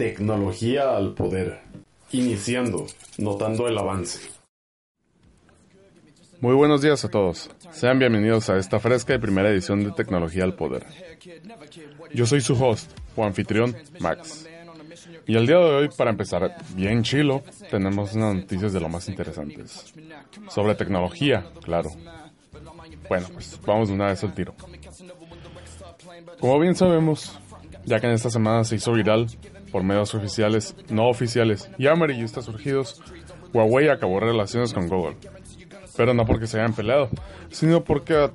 Tecnología al poder. Iniciando, notando el avance. Muy buenos días a todos. Sean bienvenidos a esta fresca y primera edición de Tecnología al Poder. Yo soy su host, o anfitrión, Max. Y el día de hoy, para empezar bien chilo, tenemos unas noticias de lo más interesantes. Sobre tecnología, claro. Bueno, pues vamos de una vez al tiro. Como bien sabemos, ya que en esta semana se hizo viral por medios oficiales, no oficiales y amarillistas surgidos, Huawei acabó relaciones con Google. Pero no porque se hayan peleado, sino porque a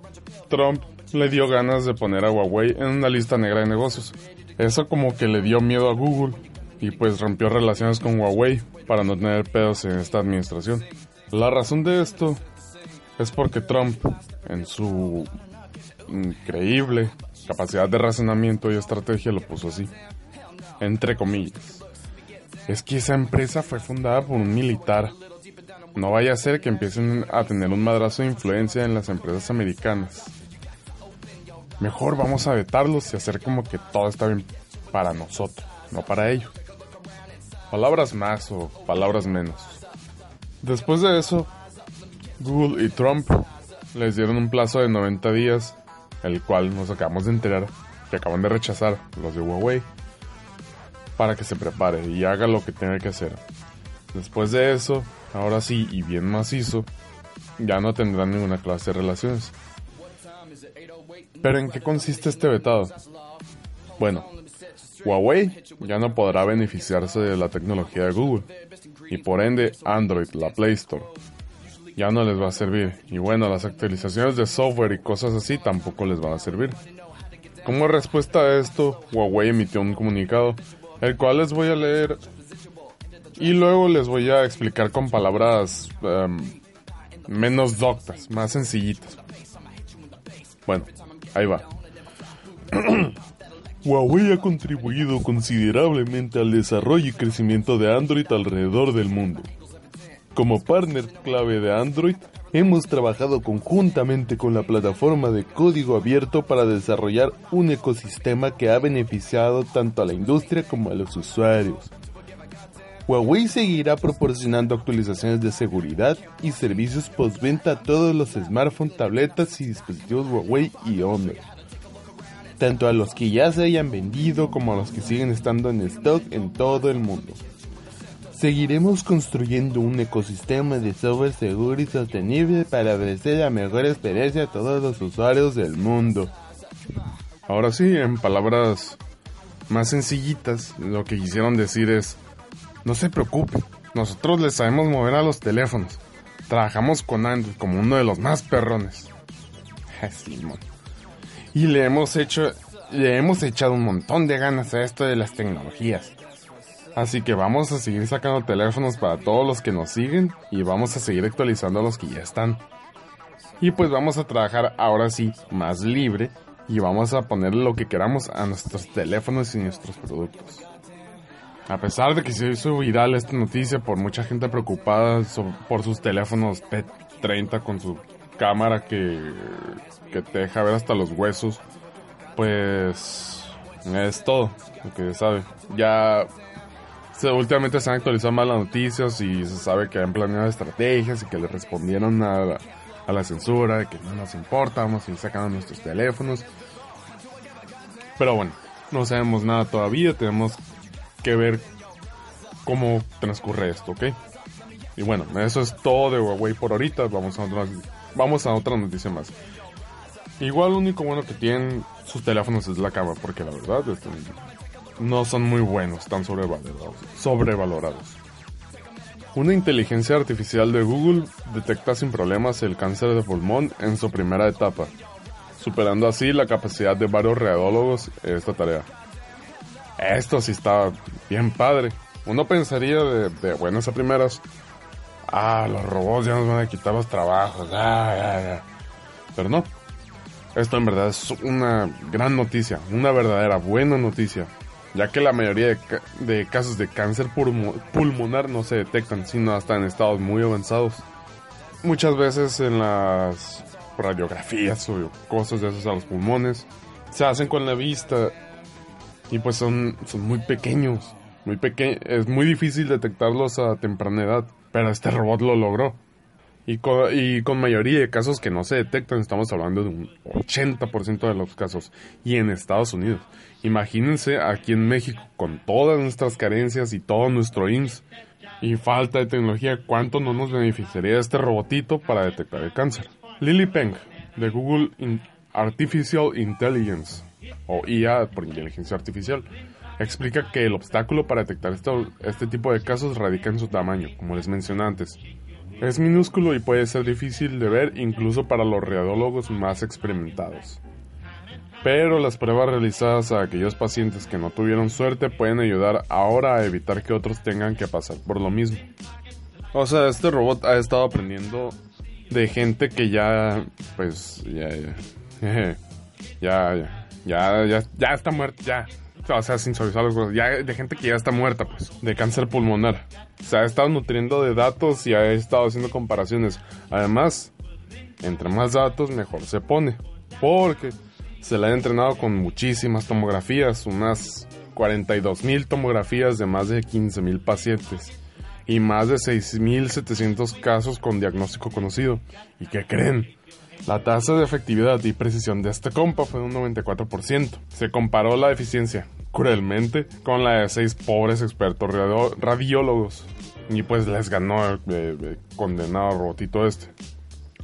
Trump le dio ganas de poner a Huawei en una lista negra de negocios. Eso como que le dio miedo a Google y pues rompió relaciones con Huawei para no tener pedos en esta administración. La razón de esto es porque Trump, en su increíble capacidad de razonamiento y estrategia, lo puso así entre comillas. Es que esa empresa fue fundada por un militar. No vaya a ser que empiecen a tener un madrazo de influencia en las empresas americanas. Mejor vamos a vetarlos y hacer como que todo está bien para nosotros, no para ellos. Palabras más o palabras menos. Después de eso, Google y Trump les dieron un plazo de 90 días, el cual nos acabamos de enterar que acaban de rechazar los de Huawei para que se prepare y haga lo que tenga que hacer. Después de eso, ahora sí y bien macizo, ya no tendrán ninguna clase de relaciones. Pero ¿en qué consiste este vetado? Bueno, Huawei ya no podrá beneficiarse de la tecnología de Google y por ende Android, la Play Store, ya no les va a servir. Y bueno, las actualizaciones de software y cosas así tampoco les van a servir. Como respuesta a esto, Huawei emitió un comunicado el cual les voy a leer y luego les voy a explicar con palabras em, menos doctas, más sencillitas. Bueno, ahí va. Huawei ha contribuido considerablemente al desarrollo y crecimiento de Android alrededor del mundo. Como partner clave de Android, hemos trabajado conjuntamente con la plataforma de código abierto para desarrollar un ecosistema que ha beneficiado tanto a la industria como a los usuarios. Huawei seguirá proporcionando actualizaciones de seguridad y servicios postventa a todos los smartphones, tabletas y dispositivos Huawei y Honor, tanto a los que ya se hayan vendido como a los que siguen estando en stock en todo el mundo. Seguiremos construyendo un ecosistema de software seguro y sostenible para ofrecer la mejor experiencia a todos los usuarios del mundo. Ahora sí, en palabras más sencillitas, lo que quisieron decir es, no se preocupe, nosotros le sabemos mover a los teléfonos. Trabajamos con Android como uno de los más perrones. y le hemos hecho, le hemos echado un montón de ganas a esto de las tecnologías. Así que vamos a seguir sacando teléfonos para todos los que nos siguen y vamos a seguir actualizando a los que ya están. Y pues vamos a trabajar ahora sí más libre y vamos a poner lo que queramos a nuestros teléfonos y nuestros productos. A pesar de que se hizo viral esta noticia por mucha gente preocupada por sus teléfonos P30 con su cámara que, que te deja ver hasta los huesos, pues es todo lo que se sabe. Ya últimamente se han actualizado más las noticias y se sabe que han planeado estrategias y que le respondieron a la, censura, de que no nos importa, vamos a ir sacando nuestros teléfonos. Pero bueno, no sabemos nada todavía, tenemos que ver cómo transcurre esto, ¿ok? Y bueno, eso es todo de Huawei por ahorita, vamos a otra, vamos a otra noticia más. Igual lo único bueno que tienen sus teléfonos es la cámara, porque la verdad, este, no son muy buenos, están sobrevalorados. sobrevalorados. Una inteligencia artificial de Google detecta sin problemas el cáncer de pulmón en su primera etapa, superando así la capacidad de varios radiólogos en esta tarea. Esto sí está bien padre. Uno pensaría de, buenas a primeras, ah, los robots ya nos van a quitar los trabajos, ah, Pero no. Esto en verdad es una gran noticia, una verdadera buena noticia ya que la mayoría de, casos de cáncer pulmonar no se detectan, sino hasta en estados muy avanzados. Muchas veces en las radiografías o cosas de esos a los pulmones se hacen con la vista y pues son, son muy pequeños muy pequeños, es muy difícil detectarlos a temprana edad, pero este robot lo logró. Y con, mayoría de casos que no se detectan, estamos hablando de un 80% de los casos. Y en Estados Unidos. Imagínense aquí en México, con todas nuestras carencias y todo nuestro IMSS y falta de tecnología, ¿cuánto no nos beneficiaría este robotito para detectar el cáncer? Lily Peng, de Google Artificial Intelligence, o IA por inteligencia artificial, explica que el obstáculo para detectar este tipo de casos radica en su tamaño, como les mencioné antes. Es minúsculo y puede ser difícil de ver incluso para los radiólogos más experimentados. Pero las pruebas realizadas a aquellos pacientes que no tuvieron suerte pueden ayudar ahora a evitar que otros tengan que pasar por lo mismo. O sea, este robot ha estado aprendiendo de gente que ya, pues, ya, ya, ya, ya, ya, ya está muerta, ya o sea, sin suavizar las cosas, ya de gente que ya está muerta, pues, de cáncer pulmonar. Se ha estado nutriendo de datos y ha estado haciendo comparaciones. Además, entre más datos, mejor se pone. Porque se le ha entrenado con muchísimas tomografías, unas 42 mil tomografías de más de 15 mil pacientes y más de 6.700 casos con diagnóstico conocido. ¿Y qué creen? La tasa de efectividad y precisión de este compa fue de un 94%. Se comparó la eficiencia, cruelmente, con la de seis pobres expertos radiólogos. Y pues les ganó el, el condenado robotito este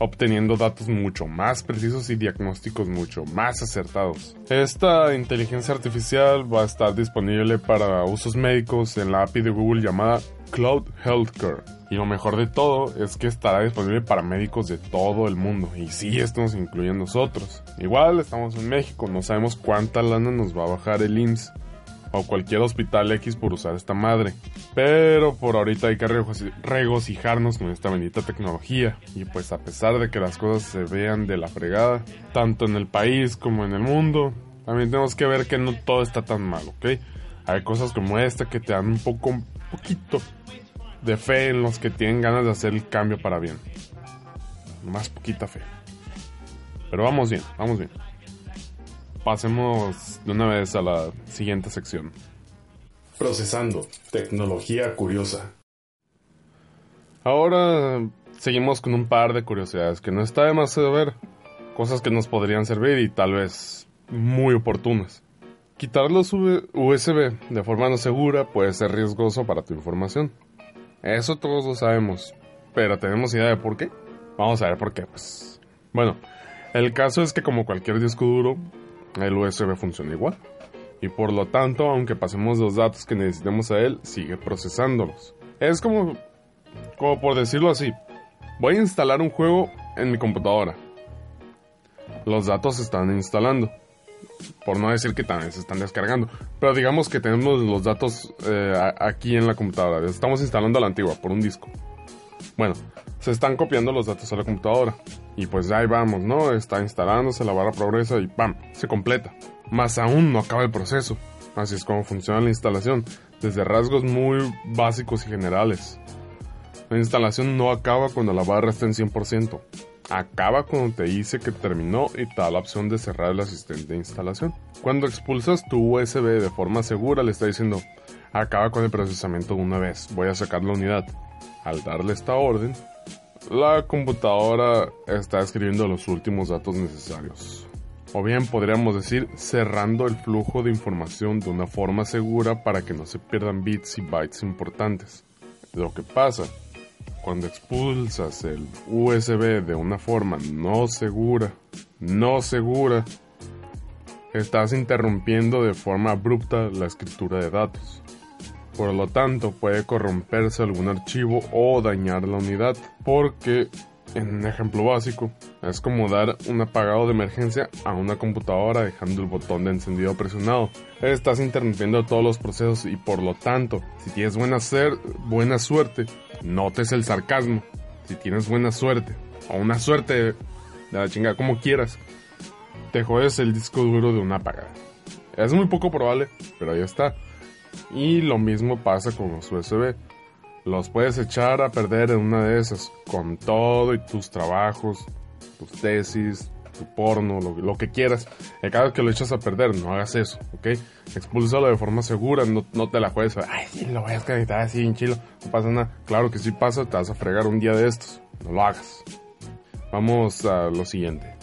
obteniendo datos mucho más precisos y diagnósticos mucho más acertados. Esta inteligencia artificial va a estar disponible para usos médicos en la API de Google llamada Cloud Healthcare. Y lo mejor de todo es que estará disponible para médicos de todo el mundo. Y sí, esto nos incluye a nosotros. Igual estamos en México, no sabemos cuánta lana nos va a bajar el IMSS o cualquier hospital X por usar esta madre. Pero por ahorita hay que regocijarnos con esta bendita tecnología. Y pues a pesar de que las cosas se vean de la fregada, tanto en el país como en el mundo, también tenemos que ver que no todo está tan mal, ¿ok? Hay cosas como esta que te dan un poco, poquito de fe en los que tienen ganas de hacer el cambio para bien. Más poquita fe. Pero vamos bien, vamos bien pasemos de una vez a la siguiente sección. Procesando, tecnología curiosa. Ahora seguimos con un par de curiosidades que no está de más de ver, cosas que nos podrían servir y tal vez muy oportunas. Quitar los USB de forma no segura puede ser riesgoso para tu información. Eso todos lo sabemos, pero ¿tenemos idea de por qué? Vamos a ver por qué, pues. Bueno, el caso es que como cualquier disco duro, el USB funciona igual. Y por lo tanto, aunque pasemos los datos que necesitemos a él, sigue procesándolos. Es como, como por decirlo así, voy a instalar un juego en mi computadora. Los datos se están instalando. Por no decir que también se están descargando. Pero digamos que tenemos los datos eh, aquí en la computadora. Estamos instalando la antigua por un disco. Bueno, se están copiando los datos a la computadora. Y pues ahí vamos, ¿no? Está instalándose, la barra progresa y ¡pam! Se completa. Más aún no acaba el proceso. Así es como funciona la instalación, desde rasgos muy básicos y generales. La instalación no acaba cuando la barra está en 100%. Acaba cuando te dice que terminó y te da la opción de cerrar el asistente de instalación. Cuando expulsas tu USB de forma segura, le está diciendo, acaba con el procesamiento de una vez, voy a sacar la unidad. Al darle esta orden, la computadora está escribiendo los últimos datos necesarios. O bien podríamos decir cerrando el flujo de información de una forma segura para que no se pierdan bits y bytes importantes. Lo que pasa cuando expulsas el USB de una forma no segura, no segura, estás interrumpiendo de forma abrupta la escritura de datos. Por lo tanto, puede corromperse algún archivo o dañar la unidad, porque en un ejemplo básico, es como dar un apagado de emergencia a una computadora dejando el botón de encendido presionado. Estás interrumpiendo todos los procesos y por lo tanto, si tienes buena, ser, buena suerte, notes el sarcasmo. Si tienes buena suerte, o una suerte de la chingada, como quieras, te jodes el disco duro de una apagada. Es muy poco probable, pero ahí está. Y lo mismo pasa con los USB. Los puedes echar a perder en una de esas, con todo y tus trabajos, tus tesis, su porno, lo, que quieras. cada vez que lo echas a perder, no hagas eso, ¿ok? Expúlsalo de forma segura, no, no te la juegues. Ay, sí, lo voy a descargar así en chilo, no pasa nada. Claro que sí pasa, te vas a fregar un día de estos. No lo hagas. Vamos a lo siguiente.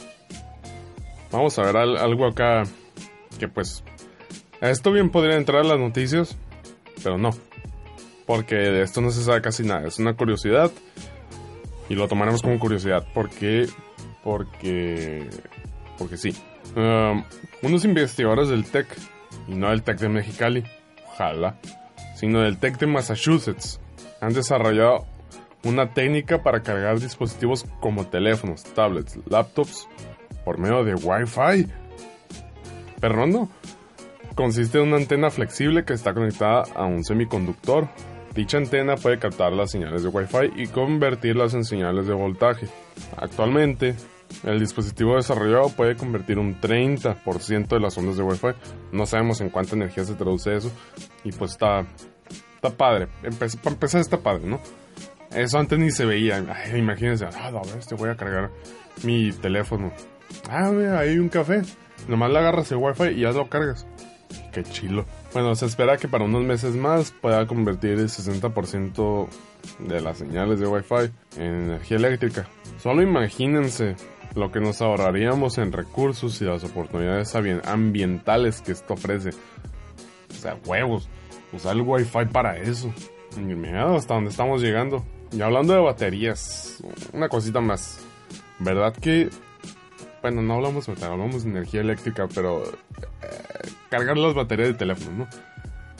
Vamos a ver algo acá que pues... Esto bien podría entrar a las noticias, pero no. Porque de esto no se sabe casi nada. Es una curiosidad y lo tomaremos como curiosidad. ¿Por qué? Porque. Porque sí. Um, unos investigadores del TEC, y no del TEC de Mexicali, ojalá, sino del TEC de Massachusetts, han desarrollado una técnica para cargar dispositivos como teléfonos, tablets, laptops por medio de Wi-Fi. Pero no, consiste en una antena flexible que está conectada a un semiconductor Dicha antena puede captar las señales de Wi-Fi y convertirlas en señales de voltaje. Actualmente, el dispositivo desarrollado puede convertir un 30% de las ondas de Wi-Fi. No sabemos en cuánta energía se traduce eso. Y pues está, está padre. para empezar está padre, ¿no? Eso antes ni se veía. imagínense, ah, a ver, te voy a cargar mi teléfono. Ah, mira, hay un café. Nomás le agarras el Wi-Fi y ya lo cargas. Qué chilo. Bueno, se espera que para unos meses más pueda convertir el 60% de las señales de Wi-Fi en energía eléctrica. Solo imagínense lo que nos ahorraríamos en recursos y las oportunidades ambientales que esto ofrece. O sea, huevos. Usar el Wi-Fi para eso. Mira hasta dónde estamos llegando. Y hablando de baterías, una cosita más. ¿Verdad que bueno, no hablamos de hablamos de energía eléctrica, pero eh, cargar las baterías de teléfono, ¿no?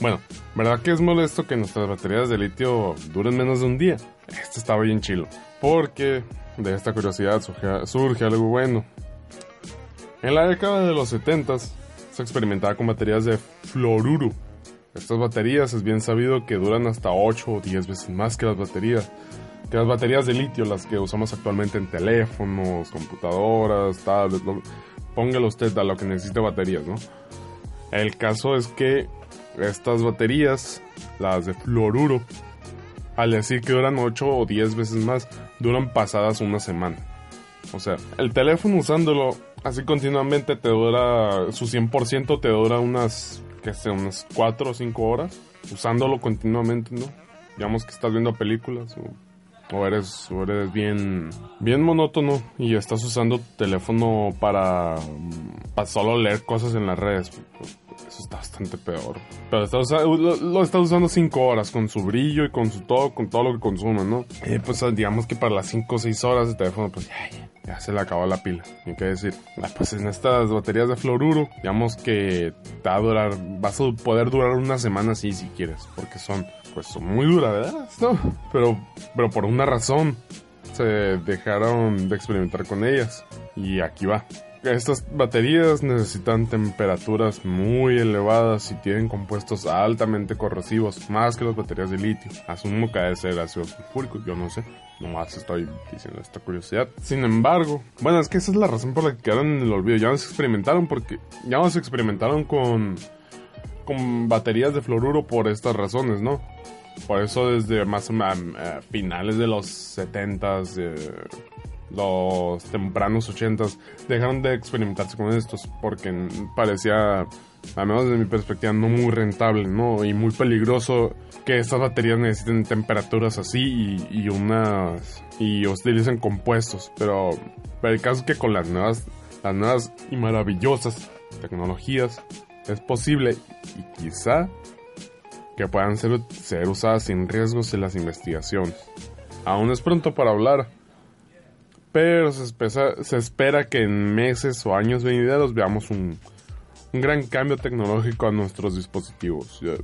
Bueno, ¿verdad que es molesto que nuestras baterías de litio duren menos de un día? Esto está bien chilo, porque de esta curiosidad surge, algo bueno. En la década de los 70 se experimentaba con baterías de fluoruro. Estas baterías es bien sabido que duran hasta 8 o 10 veces más que las baterías que las baterías de litio, las que usamos actualmente en teléfonos, computadoras, tablets, póngalo usted a lo que necesite baterías, ¿no? El caso es que estas baterías, las de fluoruro, al decir que duran 8 o 10 veces más, duran pasadas una semana. O sea, el teléfono usándolo así continuamente te dura, su 100% te dura unas, que sé, unas 4 o 5 horas, usándolo continuamente, ¿no? Digamos que estás viendo películas o o eres, eres bien, bien monótono y estás usando tu teléfono para, para solo leer cosas en las redes. Eso está bastante peor. Pero lo, estás usando 5 horas con su brillo y con su todo, con todo lo que consume, ¿no? Pues digamos que para las 5 o 6 horas de teléfono, pues ya, ya, se le acabó la pila. Ni qué decir. Ah, pues en estas baterías de fluoruro, digamos que te va a durar, vas a poder durar una semana así si quieres, porque son pues son muy duraderas, ¿no? Pero, pero por una razón se dejaron de experimentar con ellas. Y aquí va. Estas baterías necesitan temperaturas muy elevadas y tienen compuestos altamente corrosivos, más que las baterías de litio. Asumo que debe ser ácido sulfúrico, yo no sé. Nomás estoy diciendo esta curiosidad. Sin embargo, bueno, es que esa es la razón por la que quedaron en el olvido. Ya nos experimentaron porque ya nos experimentaron con con baterías de fluoruro por estas razones, ¿no? Por eso desde más o menos eh, finales de los 70s, los tempranos 80s, dejaron de experimentarse con estos porque parecía, al menos desde mi perspectiva, no muy rentable, ¿no? Y muy peligroso que estas baterías necesiten temperaturas así y, y unas... y utilicen compuestos. Pero, pero el caso es que con las nuevas, las nuevas y maravillosas tecnologías es posible y quizá que puedan ser, usadas sin riesgos en las investigaciones. Aún es pronto para hablar, pero se, espera que en meses o años venideros veamos un, un, gran cambio tecnológico a nuestros dispositivos. Yo,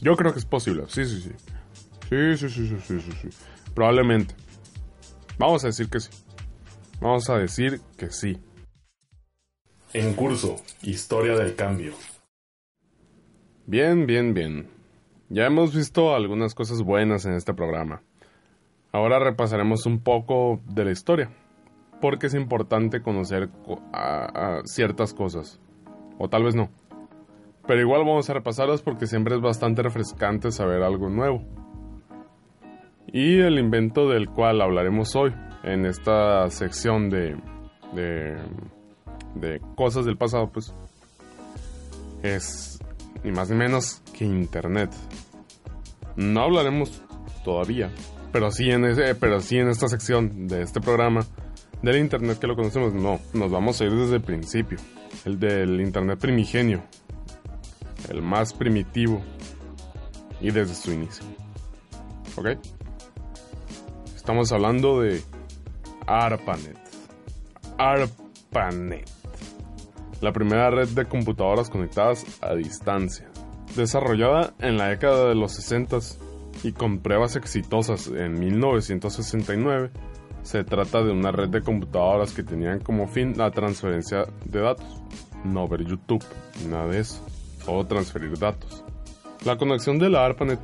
yo, creo que es posible, sí, sí, sí. Sí, sí, sí, sí, sí, sí, sí. Probablemente. Vamos a decir que sí. Vamos a decir que sí. En curso, Historia del Cambio. Bien, bien, bien. Ya hemos visto algunas cosas buenas en este programa. Ahora repasaremos un poco de la historia, porque es importante conocer ciertas cosas, o tal vez no. Pero igual vamos a repasarlas porque siempre es bastante refrescante saber algo nuevo. Y el invento del cual hablaremos hoy, en esta sección de, de de cosas del pasado, pues es ni más ni menos que Internet. No hablaremos todavía, pero sí en esta sección de este programa del Internet que lo conocemos, no, nos vamos a ir desde el principio, el del Internet primigenio, el más primitivo y desde su inicio. ¿Ok? Estamos hablando de ARPANET. ARPANET. La primera red de computadoras conectadas a distancia. Desarrollada en la década de los 60 y con pruebas exitosas en 1969, se trata de una red de computadoras que tenían como fin la transferencia de datos. No ver YouTube, nada de eso. Solo transferir datos. La conexión de la ARPANET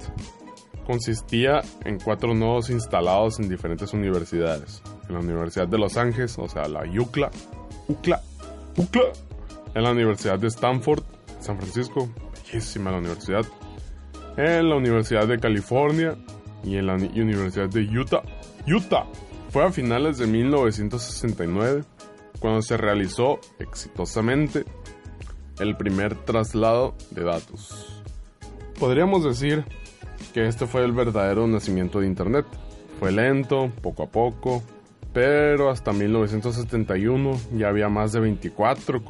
consistía en cuatro nodos instalados en diferentes universidades. En la Universidad de Los Ángeles, o sea, la UCLA, UCLA, UCLA. En la Universidad de Stanford, San Francisco, bellísima la universidad. En la Universidad de California y en la Universidad de Utah, Utah. Fue a finales de 1969 cuando se realizó exitosamente el primer traslado de datos. Podríamos decir que este fue el verdadero nacimiento de Internet. Fue lento, poco a poco, pero hasta 1971 ya había más de 24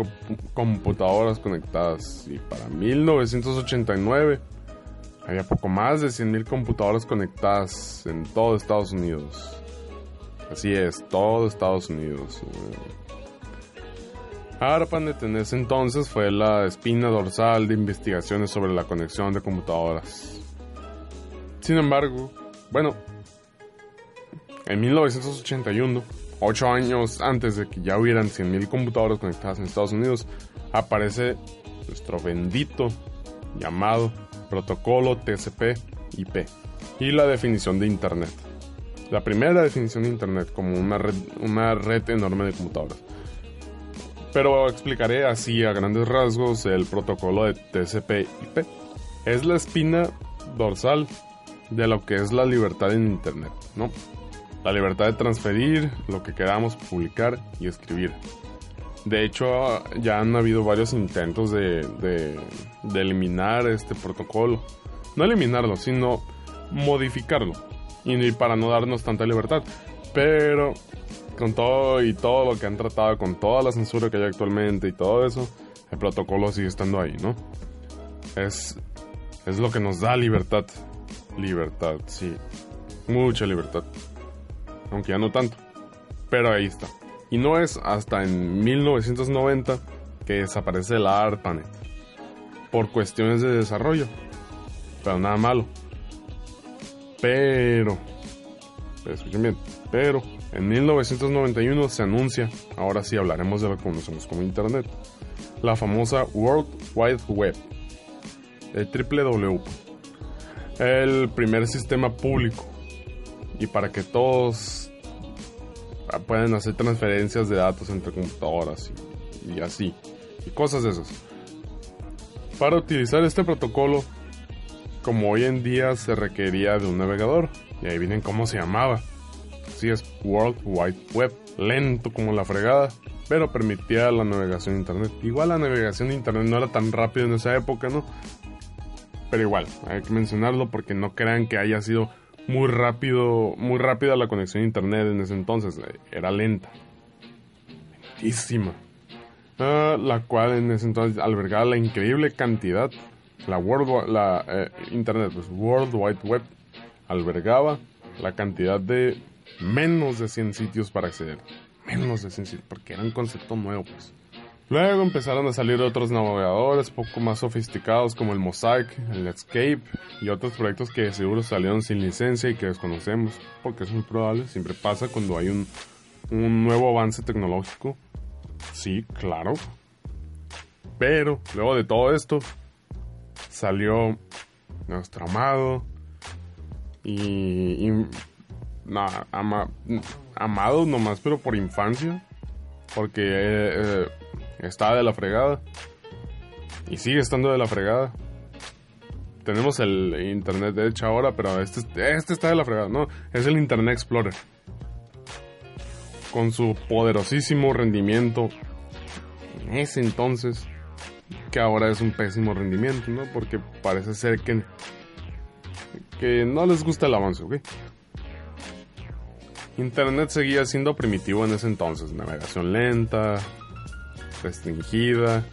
computadoras conectadas y para 1989 había poco más de 100.000 computadoras conectadas en todo Estados Unidos. Así es, todo Estados Unidos. ARPANET en ese entonces fue la espina dorsal de investigaciones sobre la conexión de computadoras. Sin embargo, bueno, en 1981, ocho años antes de que ya hubieran 100.000 computadoras conectadas en Estados Unidos, aparece nuestro bendito llamado protocolo TCP/IP y la definición de Internet. La primera definición de Internet como una red, una red enorme de computadoras. Pero explicaré así a grandes rasgos el protocolo de TCP/IP. Es la espina dorsal de lo que es la libertad en Internet, ¿no? La libertad de transferir lo que queramos, publicar y escribir. De hecho, ya han habido varios intentos de, de, eliminar este protocolo. No eliminarlo, sino modificarlo. Y para no darnos tanta libertad. Pero con todo y todo lo que han tratado, con toda la censura que hay actualmente y todo eso, el protocolo sigue estando ahí, ¿no? Es, es lo que nos da libertad. Libertad, sí. Mucha libertad. Aunque ya no tanto. Pero ahí está. Y no es hasta en 1990 que desaparece la ARPANET. Por cuestiones de desarrollo. Pero nada malo. Pero... Escuchen bien. Pero en 1991 se anuncia, ahora sí hablaremos de lo que conocemos como Internet, la famosa World Wide Web, el www, el primer sistema público y para que todos puedan hacer transferencias de datos entre computadoras y, así, y cosas de esas. Para utilizar este protocolo, como hoy en día se requería de un navegador, y ahí vienen cómo se llamaba. Así es, World Wide Web, lento como la fregada, pero permitía la navegación de internet. Igual la navegación de internet no era tan rápido en esa época, ¿no? Pero igual, hay que mencionarlo porque no crean que haya sido muy rápido, muy rápida la conexión a internet en ese entonces. Era lenta. Lentísima. Uh, la cual en ese entonces albergaba la increíble cantidad, la World, la eh, Internet, pues World Wide Web, albergaba la cantidad de menos de 100 sitios para acceder. Menos de 100 sitios, porque era un concepto nuevo, pues. Luego empezaron a salir otros navegadores poco más sofisticados como el Mosaic, el Escape y otros proyectos que seguro salieron sin licencia y que desconocemos, porque es muy probable, siempre pasa cuando hay un, un nuevo avance tecnológico. Sí, claro. Pero luego de todo esto, salió nuestro amado y, y ama, amado nomás, pero por infancia, porque eh, eh, estaba de la fregada y sigue estando de la fregada. Tenemos el internet hecho ahora, pero este, este está de la fregada, no, es el Internet Explorer. Con su poderosísimo rendimiento en ese entonces, que ahora es un pésimo rendimiento, ¿no? Porque parece ser que, que no les gusta el avance, ¿ok? Internet seguía siendo primitivo en ese entonces, navegación lenta, restringida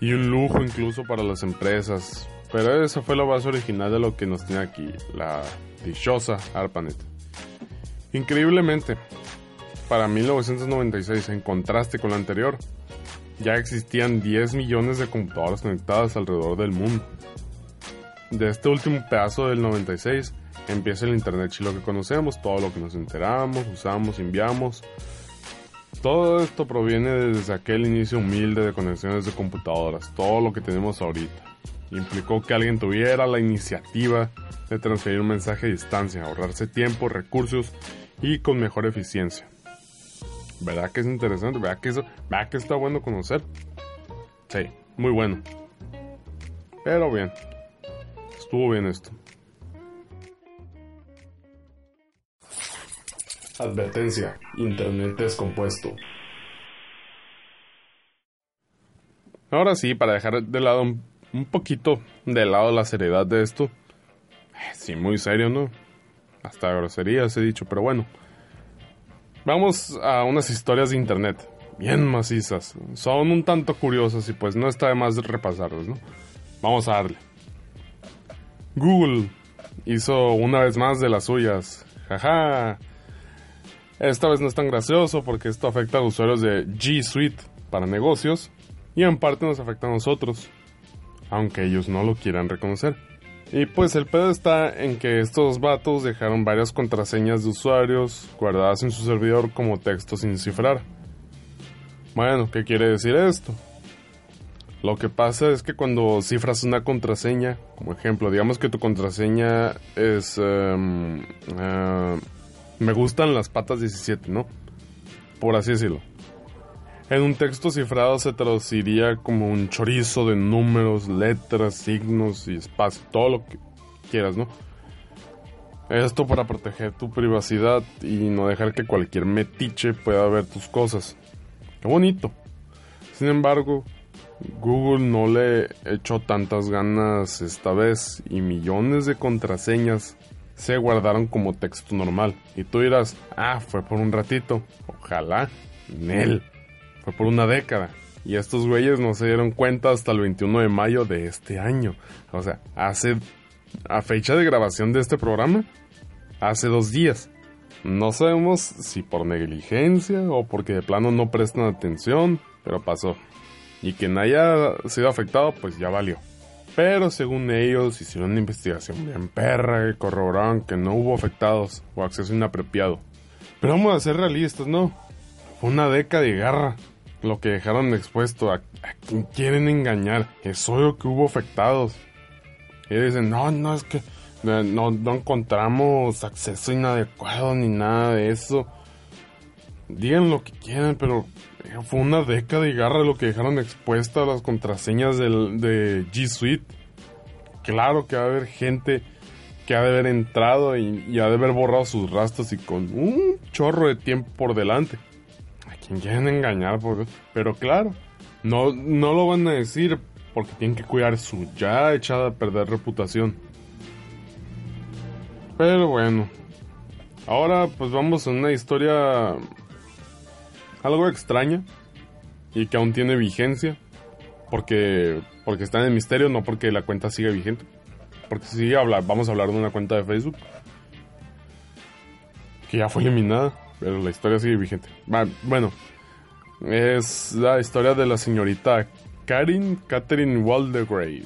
y un lujo incluso para las empresas. Pero esa fue la base original de lo que nos tiene aquí, la dichosa ARPANET. Increíblemente, para 1996, en contraste con la anterior, ya existían 10 millones de computadoras conectadas alrededor del mundo. De este último pedazo del 96, empieza el Internet chilo que conocemos, todo lo que nos enteramos, usamos, enviamos. Todo esto proviene desde aquel inicio humilde de conexiones de computadoras, todo lo que tenemos ahorita. Implicó que alguien tuviera la iniciativa de transferir un mensaje a distancia, ahorrarse tiempo, recursos y con mejor eficiencia. ¿Verdad que es interesante? ¿Verdad que, eso, ¿verdad que está bueno conocer? Sí, muy bueno. Pero bien, estuvo bien esto. Advertencia, Internet descompuesto. Ahora sí, para dejar de lado un, poquito de lado la seriedad de esto. Eh, sí, muy serio, ¿no? Hasta groserías he dicho, pero bueno. Vamos a unas historias de internet, bien macizas. Son un tanto curiosas y pues no está de más repasarlas, ¿no? Vamos a darle. Google hizo una vez más de las suyas. Jaja. Esta vez no es tan gracioso porque esto afecta a usuarios de G Suite para negocios y en parte nos afecta a nosotros, aunque ellos no lo quieran reconocer. Y pues el pedo está en que estos vatos dejaron varias contraseñas de usuarios guardadas en su servidor como texto sin cifrar. Bueno, ¿qué quiere decir esto? Lo que pasa es que cuando cifras una contraseña, como ejemplo, digamos que tu contraseña es... Em, eh, me gustan las patas 17, ¿no? Por así decirlo. En un texto cifrado se traduciría como un chorizo de números, letras, signos y espacio, todo lo que quieras, ¿no? Esto para proteger tu privacidad y no dejar que cualquier metiche pueda ver tus cosas. Qué bonito. Sin embargo, Google no le echó tantas ganas esta vez y millones de contraseñas se guardaron como texto normal. Y tú dirás, ah, fue por un ratito. Ojalá. Nel. Fue por una década. Y estos güeyes no se dieron cuenta hasta el 21 de mayo de este año. O sea, hace... A fecha de grabación de este programa, hace dos días. No sabemos si por negligencia o porque de plano no prestan atención, pero pasó. Y quien haya sido afectado, pues ya valió. Pero según ellos hicieron una investigación bien perra y corroboraron que no hubo afectados o acceso inapropiado. Pero vamos a ser realistas, ¿no? Fue una década de garra lo que dejaron expuesto. ¿A, quien quieren engañar? Es obvio que hubo afectados. Y dicen, no, no, es que no, no encontramos acceso inadecuado ni nada de eso. Digan lo que quieran, pero fue una década y garra lo que dejaron expuestas las contraseñas del, de G Suite. Claro que va a haber gente que ha de haber entrado y, ha de haber borrado sus rastros y con un chorro de tiempo por delante. A quien quieren engañar, por... pero claro, no, no lo van a decir porque tienen que cuidar su ya echada a perder reputación. Pero bueno, ahora pues vamos a una historia algo extraña y que aún tiene vigencia porque porque está en el misterio, no porque la cuenta siga vigente. Porque si vamos a hablar de una cuenta de Facebook que ya fue eliminada, pero la historia sigue vigente. Bueno, es la historia de la señorita Karin Catherine Waldegrave.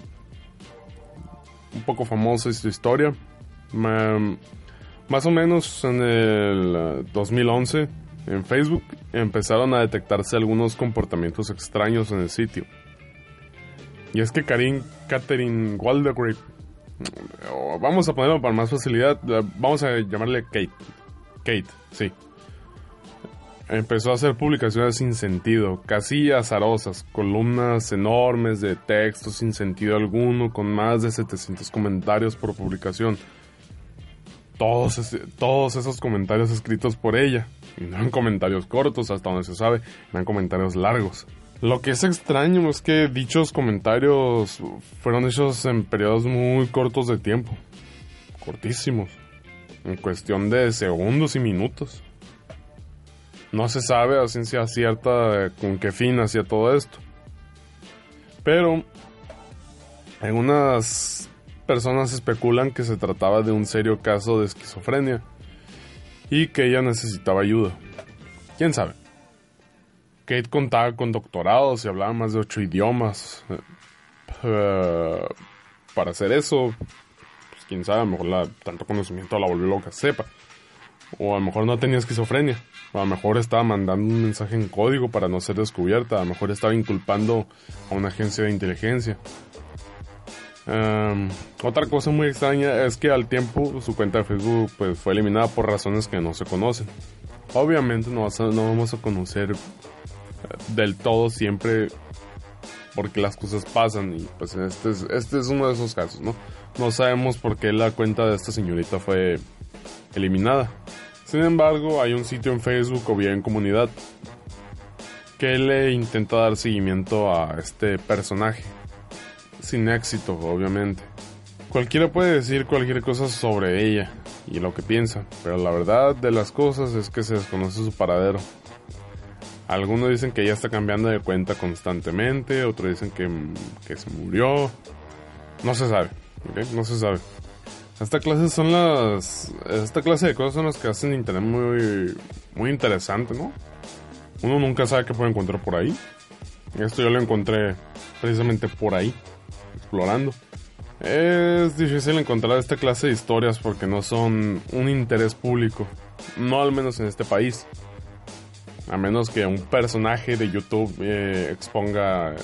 Un poco famosa es su historia. Más o menos en el 2011 en Facebook empezaron a detectarse algunos comportamientos extraños en el sitio. Y es que Karin Catherine Waldegrave, vamos a ponerlo para más facilidad, vamos a llamarle Kate. Kate, sí. Empezó a hacer publicaciones sin sentido, casi azarosas, columnas enormes de texto sin sentido alguno, con más de 700 comentarios por publicación. Todos, todos esos comentarios escritos por ella. Y no eran comentarios cortos, hasta donde se sabe, eran comentarios largos. Lo que es extraño es que dichos comentarios fueron hechos en periodos muy cortos de tiempo. Cortísimos. En cuestión de segundos y minutos. No se sabe a ciencia cierta con qué fin hacía todo esto. Pero algunas personas especulan que se trataba de un serio caso de esquizofrenia y que ella necesitaba ayuda. ¿Quién sabe? Kate contaba con doctorados y hablaba más de ocho idiomas. Eh, para hacer eso, pues quién sabe, a lo mejor la, tanto conocimiento la volvió loca, sepa. O a lo mejor no tenía esquizofrenia. A lo mejor estaba mandando un mensaje en código para no ser descubierta. A lo mejor estaba inculpando a una agencia de inteligencia. Em, otra cosa muy extraña es que al tiempo su cuenta de Facebook pues, fue eliminada por razones que no se conocen. Obviamente no, vamos a conocer del todo siempre porque las cosas pasan y pues este es, este es uno de esos casos, ¿no? No sabemos por qué la cuenta de esta señorita fue eliminada. Sin embargo, hay un sitio en Facebook o bien en comunidad que le intenta dar seguimiento a este personaje. Sin éxito, obviamente. Cualquiera puede decir cualquier cosa sobre ella y lo que piensa, pero la verdad de las cosas es que se desconoce su paradero. Algunos dicen que ella está cambiando de cuenta constantemente, otros dicen que, que se murió. No se sabe, No se sabe. Esta clase son las. Esta clase de cosas son las que hacen internet muy. muy interesante, ¿no? Uno nunca sabe qué puede encontrar por ahí. Esto yo lo encontré precisamente por ahí, explorando. Es difícil encontrar esta clase de historias porque no son un interés público. No al menos en este país. A menos que un personaje de YouTube eh, exponga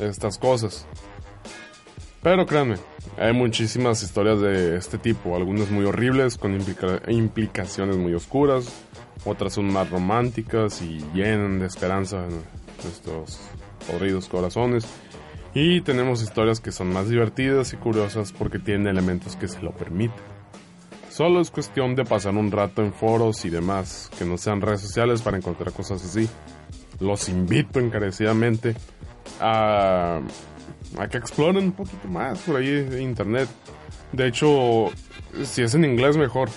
estas cosas. Pero créanme, hay muchísimas historias de este tipo, algunas muy horribles, con implicaciones muy oscuras, otras son más románticas y llenan de esperanza nuestros podridos corazones. Y tenemos historias que son más divertidas y curiosas porque tienen elementos que se lo permiten. Solo es cuestión de pasar un rato en foros y demás, que no sean redes sociales para encontrar cosas así. Los invito encarecidamente a, a que exploren un poquito más por ahí en internet. De hecho, si es en inglés mejor.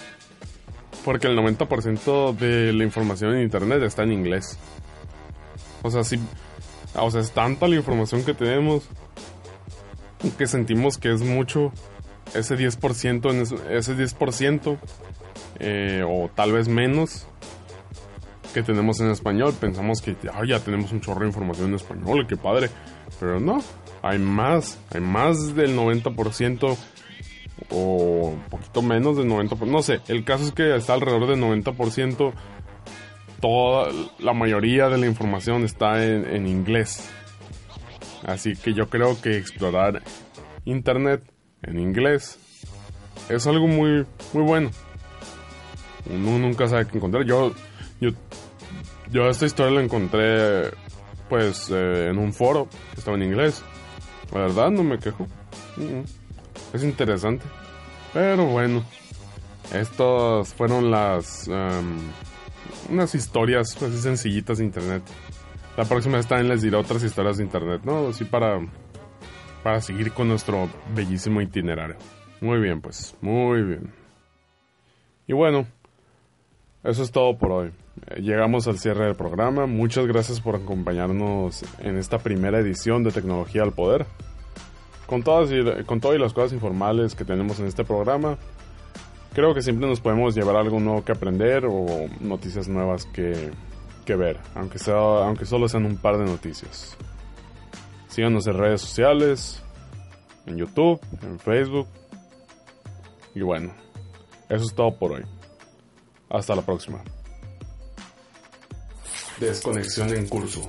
Porque el 90% de la información en internet está en inglés. O sea, si, o sea, es tanta la información que tenemos que sentimos que es mucho ese 10%, en ese 10% eh, o tal vez menos que tenemos en español. Pensamos que ya tenemos un chorro de información en español, qué padre. Pero no, hay más, hay más del 90% o un poquito menos del 90%. No sé, el caso es que está alrededor del 90%. Toda la mayoría de la información está en inglés. Así que yo creo que explorar Internet en inglés. Es algo muy, muy bueno. Uno nunca sabe qué encontrar. Yo, yo, esta historia la encontré, pues, eh, en un foro que estaba en inglés. La verdad, no me quejo. Es interesante. Pero bueno, estas fueron las, um, unas historias así sencillitas de internet. La próxima vez también les diré otras historias de internet, ¿no? Así para para seguir con nuestro bellísimo itinerario. Muy bien, pues, muy bien. Y bueno, eso es todo por hoy. Eh, llegamos al cierre del programa. Muchas gracias por acompañarnos en esta primera edición de Tecnología al Poder. Con todas, y, con todas las cosas informales que tenemos en este programa, creo que siempre nos podemos llevar algo nuevo que aprender o noticias nuevas que, que ver, aunque, sea, aunque solo sean un par de noticias. Síganos en redes sociales, en YouTube, en Facebook. Y bueno, eso es todo por hoy. Hasta la próxima. Desconexión en curso.